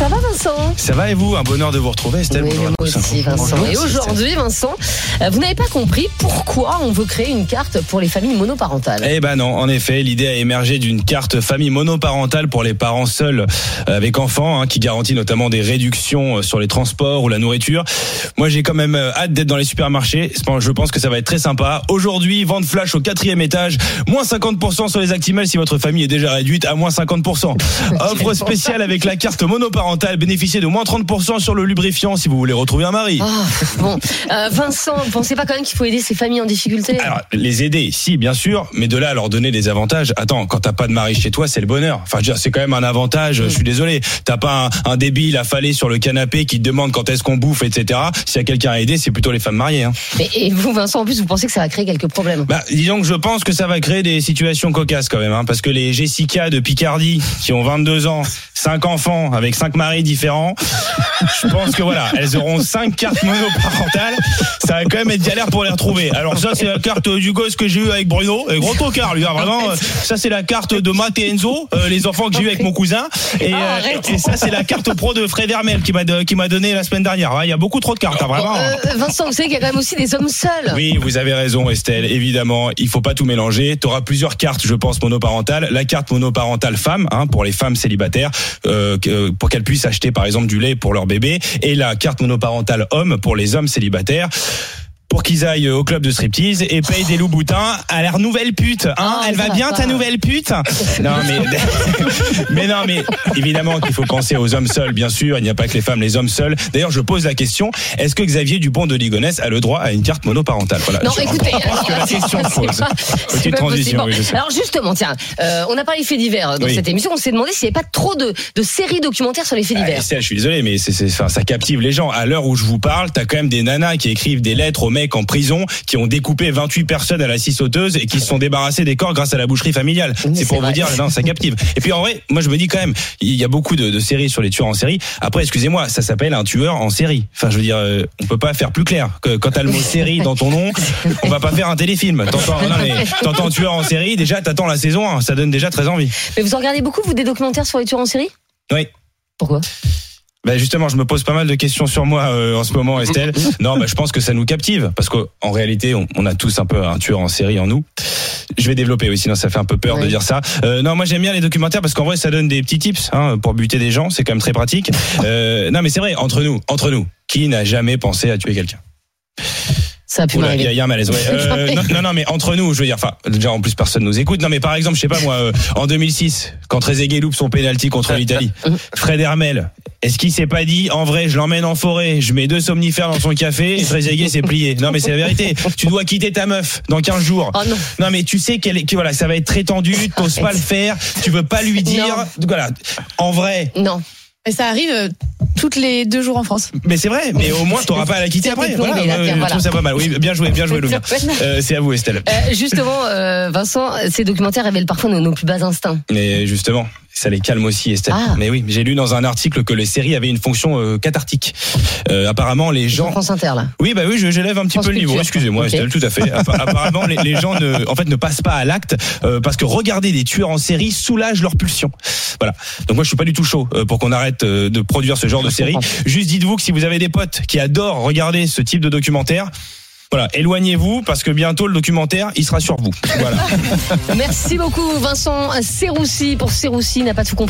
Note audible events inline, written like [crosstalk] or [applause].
Ça va Vincent Ça va et vous? Un bonheur de vous retrouver, Estelle. Oui, moi aussi Vincent. Bonjour, Et aujourd'hui Vincent, euh, vous n'avez pas compris pourquoi on veut créer une carte pour les familles monoparentales. Eh ben non, en effet, l'idée a émergé d'une carte famille monoparentale pour les parents seuls euh, avec enfants, hein, qui garantit notamment des réductions euh, sur les transports ou la nourriture. Moi, j'ai quand même hâte d'être dans les supermarchés. Je pense que ça va être très sympa. Aujourd'hui, vente flash au quatrième étage, moins 50% sur les Actimel si votre famille est déjà réduite à moins 50%. [laughs] Offre spéciale avec la carte monoparentale, bénéficiez de moins 30% sur le lubrifiant si vous voulez retrouver un mari. Ah, bon, Euh, Vincent, ne pensez pas quand même qu'il faut aider ces familles en difficulté? Alors, les aider, si, bien sûr, mais de là à leur donner des avantages. Attends, quand t'as pas de mari chez toi, c'est le bonheur. Enfin, je veux dire, c'est quand même un avantage. Je suis désolé. T'as pas un, un débile affalé sur le canapé qui te demande quand est-ce qu'on bouffe, etc. S'il y a quelqu'un à aider, c'est plutôt les femmes mariées. Hein. Et vous Vincent, en plus, vous pensez que ça va créer quelques problèmes? Bah, disons que je pense que ça va créer des situations cocasses quand même, hein, parce que les Jessica de Picardie, qui ont 22 ans, 5 enfants, avec 5 maris différents, je pense que voilà, elles auront 5 cartes monoparentales. Ça va quand même être galère pour les retrouver. Alors ça, c'est la carte du gosse que j'ai eu avec Bruno, et gros tocard lui, hein, vraiment. euh, Ça, c'est la carte de Matt et Enzo, euh, les enfants que j'ai eu avec mon cousin, et, Ah, euh, et ça, c'est la carte pro de Fred Hermel qui m'a qui m'a donné la semaine dernière. Ouais, Il y a beaucoup trop de cartes, hein, vraiment. Euh, Vincent, vous savez qu'il y a quand même aussi des hommes seuls. Oui, vous avez raison, Estelle. Évidemment, il faut pas tout mélanger. Tu auras plusieurs cartes, je pense, monoparentales. La carte monoparentale femme, hein, pour les femmes célibataires, pour qu'elles puissent acheter, par exemple, du lait pour leur bébé, et la carte monoparentale homme pour les hommes célibataires. Pour qu'ils aillent au club de striptease et payent des loups boutins à leur nouvelle pute. Hein Ah, Elle va bien ta nouvelle pute? Non mais [laughs] mais non mais évidemment qu'il faut penser aux hommes seuls, bien sûr. Il n'y a pas que les femmes, les hommes seuls. D'ailleurs, je pose la question est-ce que Xavier Dupont de Ligonnès a le droit à une carte monoparentale? Voilà. Non, Je écoutez, pense que la question pose. Petite transition, oui. Alors justement, tiens, euh, on a parlé faits divers dans Oui. cette émission. On s'est demandé s'il n'y avait pas trop de, de séries documentaires sur les faits Ah, divers. Estelle, je suis désolé, mais c'est, ça captive les gens. À l'heure où je vous parle, t'as quand même des nanas qui écrivent des lettres aux mecs en prison, qui ont découpé 28 personnes à la scie sauteuse et qui se sont débarrassés des corps grâce à la boucherie familiale. C'est pour vous dire, non, ça captive. Et puis en vrai, moi je me dis quand même, il y a beaucoup de, de séries sur les tueurs en série. Après, excusez-moi, ça s'appelle un tueur en série. Enfin, je veux dire, euh, on peut pas faire plus clair. Que, quand t'as le mot série dans ton nom, on va pas faire un téléfilm. T'entends, non, mais, t'entends tueur en série, déjà t'attends la saison, ça donne déjà très envie. Mais vous en regardez beaucoup, vous, des documentaires sur les tueurs en série? Oui. Pourquoi? Ben justement, je me pose pas mal de questions sur moi euh, en ce moment, Estelle. [laughs] Non, bah, je pense que ça nous captive parce qu'en réalité, on, on a tous un peu un tueur en série en nous. Je vais développer, oui, sinon ça fait un peu peur Ouais. de dire ça. Euh, non, moi j'aime bien les documentaires parce qu'en vrai, ça donne des petits tips hein, pour buter des gens. C'est quand même très pratique. [laughs] Euh, non, mais c'est vrai, entre nous, entre nous, qui n'a jamais pensé à tuer quelqu'un? Ça a pu Il y, y a un malaise. Ouais. [laughs] Euh, non, non, non, mais entre nous, je veux dire, enfin, déjà en plus personne nous écoute. Non, mais par exemple, je sais pas moi, euh, en 2006, quand Trezeguet loupe son penalty contre l'Italie, Fred Hermel, est-ce qu'il s'est pas dit, en vrai, je l'emmène en forêt, je mets deux somnifères dans son café, et Trezeguet s'est plié. Non, mais c'est la vérité. Tu dois quitter ta meuf dans 15 jours. Oh non. Non, mais tu sais qu'elle, est- que voilà, ça va être très tendu, t'oses pas le faire, tu veux pas lui dire. Voilà. En vrai. Non. Et ça arrive euh, toutes les deux jours en France. Mais c'est vrai, mais au moins t'auras pas à la quitter après. t'est plombé, Voilà, la euh, je trouve ça pas mal. Oui, bien joué, bien joué, Louvien. Euh, c'est à vous, Estelle. Euh, justement, euh, Vincent, ces documentaires révèlent parfois nos, nos plus bas instincts. Mais justement, ça les calme aussi, Estelle. Ah. Mais oui, j'ai lu dans un article que les séries avaient une fonction euh, cathartique. Euh, apparemment, les gens. France Inter, là. Oui, bah oui, je- j'élève un petit France peu le niveau. Excusez-moi, Ok. Estelle, tout à fait. [laughs] Appa- Apparemment, les, les gens ne, en fait, ne passent pas à l'acte euh, parce que regarder des tueurs en série soulage leur pulsion. Voilà. Donc moi, je suis pas du tout chaud euh, pour qu'on arrête euh, de produire ce genre de série. Juste dites-vous que si vous avez des potes qui adorent regarder ce type de documentaire. Voilà, éloignez-vous parce que bientôt le documentaire, il sera sur vous. Voilà. [laughs] Merci beaucoup, Vincent Serroussi. Pour Serroussi, n'a pas tout compris.